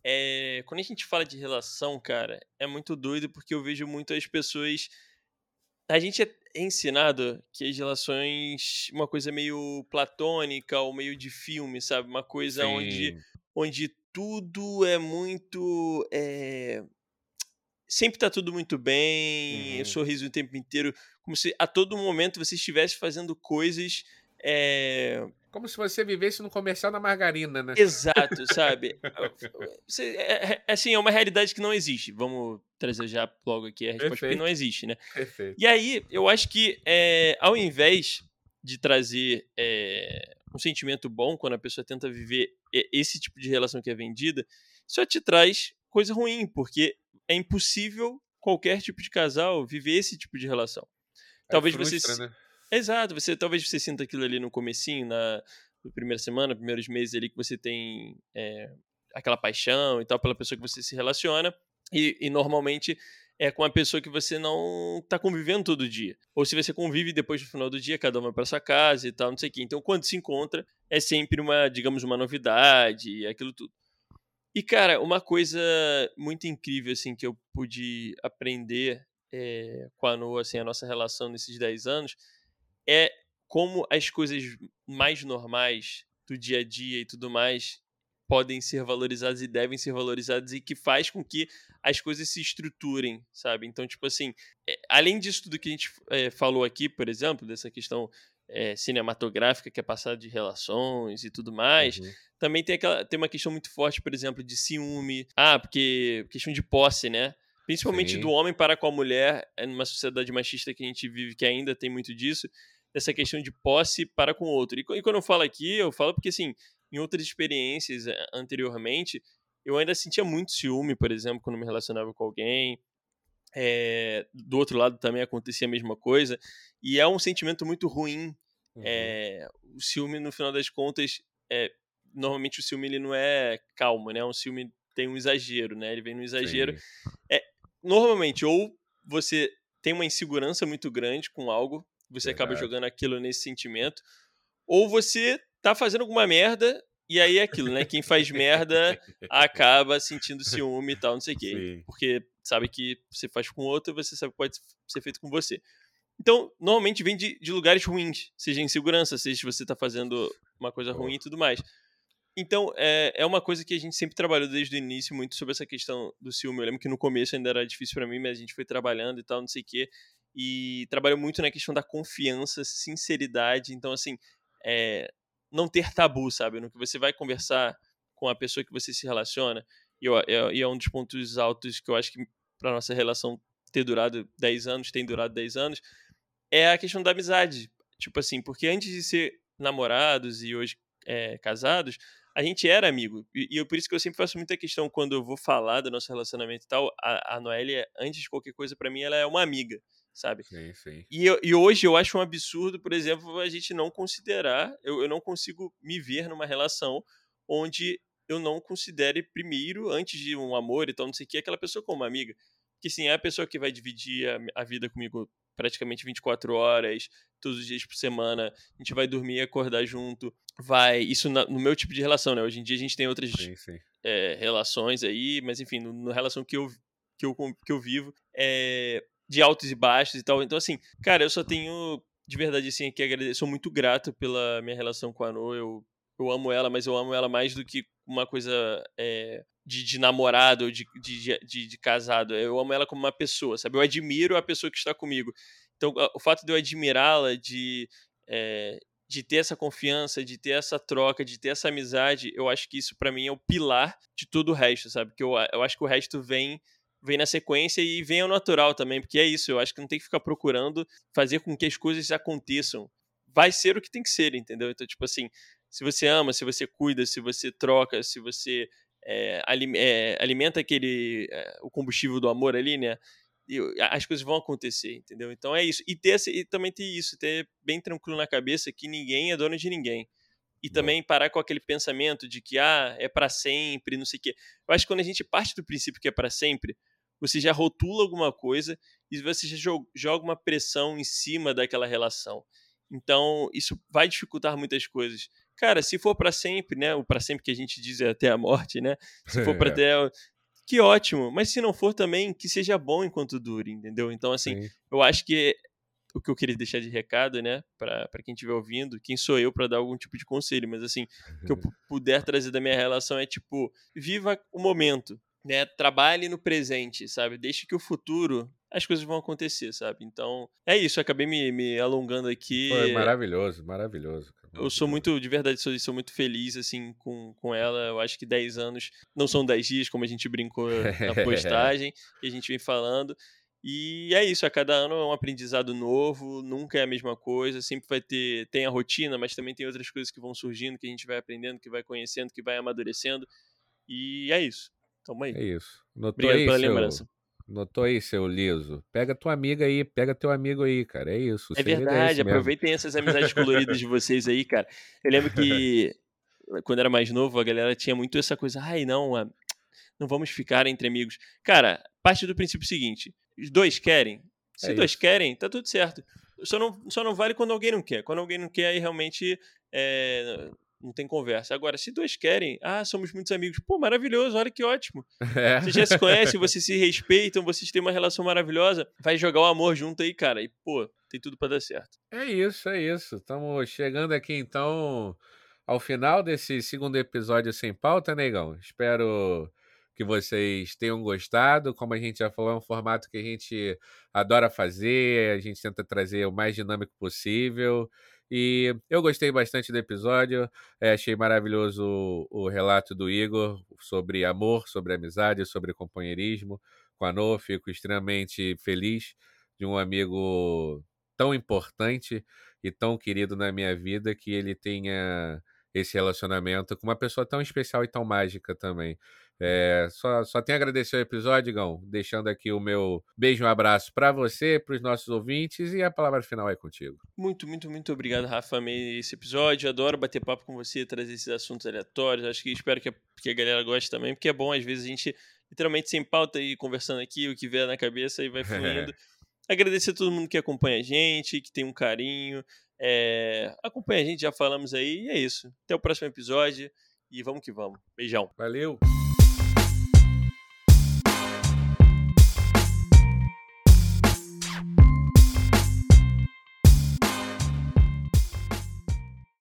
é, quando a gente fala de relação, cara, é muito doido, porque eu vejo muito as pessoas. A gente é ensinado que as relações. Uma coisa meio platônica ou meio de filme, sabe? Uma coisa onde, onde tudo é muito. É, sempre tá tudo muito bem, uhum. sorriso o tempo inteiro, como se a todo momento você estivesse fazendo coisas. É... Como se você vivesse no comercial da margarina, né? Exato, <laughs> sabe? Você, é, é, assim, é uma realidade que não existe. Vamos trazer já logo aqui a resposta, Perfeito. porque não existe, né? Perfeito. E aí, eu acho que é, ao invés de trazer é, um sentimento bom quando a pessoa tenta viver esse tipo de relação que é vendida, só te traz coisa ruim, porque é impossível qualquer tipo de casal viver esse tipo de relação. Talvez frustra, você. Né? Exato, você talvez você sinta aquilo ali no comecinho, na, na primeira semana, primeiros meses ali que você tem é, aquela paixão e tal pela pessoa que você se relaciona. E, e, normalmente é com a pessoa que você não está convivendo todo dia. Ou se você convive depois do final do dia, cada uma para sua casa e tal, não sei o quê. Então, quando se encontra, é sempre uma, digamos, uma novidade, aquilo tudo. E, cara, uma coisa muito incrível, assim, que eu pude aprender é, com a Noa, assim, a nossa relação nesses 10 anos, é como as coisas mais normais do dia a dia e tudo mais podem ser valorizadas e devem ser valorizadas e que faz com que as coisas se estruturem, sabe? Então, tipo assim, é, além disso tudo que a gente é, falou aqui, por exemplo, dessa questão é, cinematográfica que é passada de relações e tudo mais, uhum. também tem, aquela, tem uma questão muito forte, por exemplo, de ciúme. Ah, porque questão de posse, né? Principalmente Sim. do homem para com a mulher, é numa sociedade machista que a gente vive, que ainda tem muito disso, dessa questão de posse para com o outro. E, e quando eu falo aqui, eu falo porque, assim, em outras experiências eh, anteriormente, eu ainda sentia muito ciúme, por exemplo, quando me relacionava com alguém. É, do outro lado também acontecia a mesma coisa. E é um sentimento muito ruim. Uhum. É, o ciúme, no final das contas, é, normalmente o ciúme ele não é calmo, né? Um ciúme tem um exagero, né? Ele vem no exagero. É, normalmente, ou você tem uma insegurança muito grande com algo, você Verdade. acaba jogando aquilo nesse sentimento, ou você tá fazendo alguma merda e aí é aquilo, né? Quem faz merda <laughs> acaba sentindo ciúme e tal, não sei o quê. Porque sabe que você faz com outro, você sabe que pode ser feito com você. Então, normalmente vem de, de lugares ruins, seja insegurança, seja você está fazendo uma coisa ruim e tudo mais. Então, é, é uma coisa que a gente sempre trabalhou desde o início, muito sobre essa questão do ciúme. Eu lembro que no começo ainda era difícil para mim, mas a gente foi trabalhando e tal, não sei o quê. E trabalhou muito na questão da confiança, sinceridade. Então, assim, é, não ter tabu, sabe? No que você vai conversar com a pessoa que você se relaciona. E, eu, é, e é um dos pontos altos que eu acho que para nossa relação ter durado 10 anos, tem durado 10 anos, é a questão da amizade. Tipo assim, porque antes de ser namorados e hoje é, casados, a gente era amigo. E, e eu, por isso que eu sempre faço muita questão quando eu vou falar do nosso relacionamento e tal. A, a Noélia, antes de qualquer coisa, para mim, ela é uma amiga. sabe? Sim, sim. E, e hoje eu acho um absurdo, por exemplo, a gente não considerar, eu, eu não consigo me ver numa relação onde eu não considere primeiro, antes de um amor e tal, não sei o que, aquela pessoa como uma amiga. Que sim, é a pessoa que vai dividir a, a vida comigo praticamente 24 horas, todos os dias por semana. A gente vai dormir e acordar junto. Vai. Isso na, no meu tipo de relação, né? Hoje em dia a gente tem outras sim, sim. É, relações aí, mas enfim, na relação que eu, que eu, que eu vivo, é, de altos e baixos e tal. Então, assim, cara, eu só tenho de verdade, assim, aqui agradecer. Sou muito grato pela minha relação com a No. Eu, eu amo ela, mas eu amo ela mais do que uma coisa é, de, de, namorado de, de, de, de, casado. Eu amo ela como uma pessoa, sabe? Eu admiro a pessoa que está comigo. Então, o fato de eu admirá-la, de, é, de ter essa confiança, de ter essa troca, de ter essa amizade, eu acho que isso para mim é o pilar de todo o resto, sabe? Que eu, eu acho que o resto vem vem na sequência e vem ao natural também, porque é isso, eu acho que não tem que ficar procurando fazer com que as coisas aconteçam. Vai ser o que tem que ser, entendeu? Então, tipo assim, se você ama, se você cuida, se você troca, se você é, alimenta aquele é, o combustível do amor ali, né? E as coisas vão acontecer, entendeu? Então é isso. E, ter, e também ter isso, ter bem tranquilo na cabeça que ninguém é dono de ninguém. E também parar com aquele pensamento de que, ah, é para sempre, não sei o quê. Eu acho que quando a gente parte do princípio que é para sempre, você já rotula alguma coisa e você já joga uma pressão em cima daquela relação. Então, isso vai dificultar muitas coisas. Cara, se for para sempre, né? O para sempre que a gente diz é até a morte, né? Se for para <laughs> até que ótimo, mas se não for também que seja bom enquanto dure, entendeu? Então, assim, Sim. eu acho que o que eu queria deixar de recado, né, para quem estiver ouvindo, quem sou eu para dar algum tipo de conselho, mas assim, o que eu <laughs> puder trazer da minha relação é tipo, viva o momento, né? Trabalhe no presente, sabe? Deixe que o futuro as coisas vão acontecer, sabe? Então, é isso. Acabei me, me alongando aqui. Foi maravilhoso, maravilhoso. Eu sou muito, de verdade, sou, sou muito feliz, assim, com, com ela. Eu acho que 10 anos não são 10 dias, como a gente brincou <laughs> na postagem, e a gente vem falando. E é isso, a cada ano é um aprendizado novo, nunca é a mesma coisa, sempre vai ter, tem a rotina, mas também tem outras coisas que vão surgindo, que a gente vai aprendendo, que vai conhecendo, que vai amadurecendo. E é isso. Tamo aí. É isso. Notou Obrigado aí, pela seu... lembrança. Notou aí, seu liso? Pega tua amiga aí, pega teu amigo aí, cara. É isso. É verdade, é aproveitem essas amizades coloridas de vocês aí, cara. Eu lembro que <laughs> quando era mais novo, a galera tinha muito essa coisa, ai, não, não vamos ficar entre amigos. Cara, parte do princípio seguinte: os dois querem. Se é dois isso. querem, tá tudo certo. Só não, só não vale quando alguém não quer. Quando alguém não quer, aí realmente é, não tem conversa. Agora, se dois querem, ah, somos muitos amigos. Pô, maravilhoso, olha que ótimo. <laughs> É. Vocês já se conhecem, vocês se respeitam, vocês têm uma relação maravilhosa. Vai jogar o amor junto aí, cara. E, pô, tem tudo para dar certo. É isso, é isso. Estamos chegando aqui, então, ao final desse segundo episódio sem pauta, negão. Espero que vocês tenham gostado. Como a gente já falou, é um formato que a gente adora fazer, a gente tenta trazer o mais dinâmico possível. E eu gostei bastante do episódio, é, achei maravilhoso o, o, relato do Igor sobre amor, sobre amizade, sobre companheirismo com a No. Fico extremamente feliz de um amigo tão importante e tão querido na minha vida que ele tenha esse relacionamento com uma pessoa tão especial e tão mágica também. É, só, só tenho a agradecer o episódio, Gão, deixando aqui o meu beijo e um abraço para você, para os nossos ouvintes e a palavra final é contigo. Muito, muito, muito obrigado, Rafa. Amei esse episódio. Adoro bater papo com você, trazer esses assuntos aleatórios. Acho que espero que a, que a galera goste também, porque é bom, às vezes, a gente literalmente sem pauta e conversando aqui, o que vier na cabeça e vai fluindo. <laughs> Agradecer a todo mundo que acompanha a gente, que tem um carinho. É... Acompanha a gente, já falamos aí, e é isso. Até o próximo episódio e vamos que vamos. Beijão. Valeu!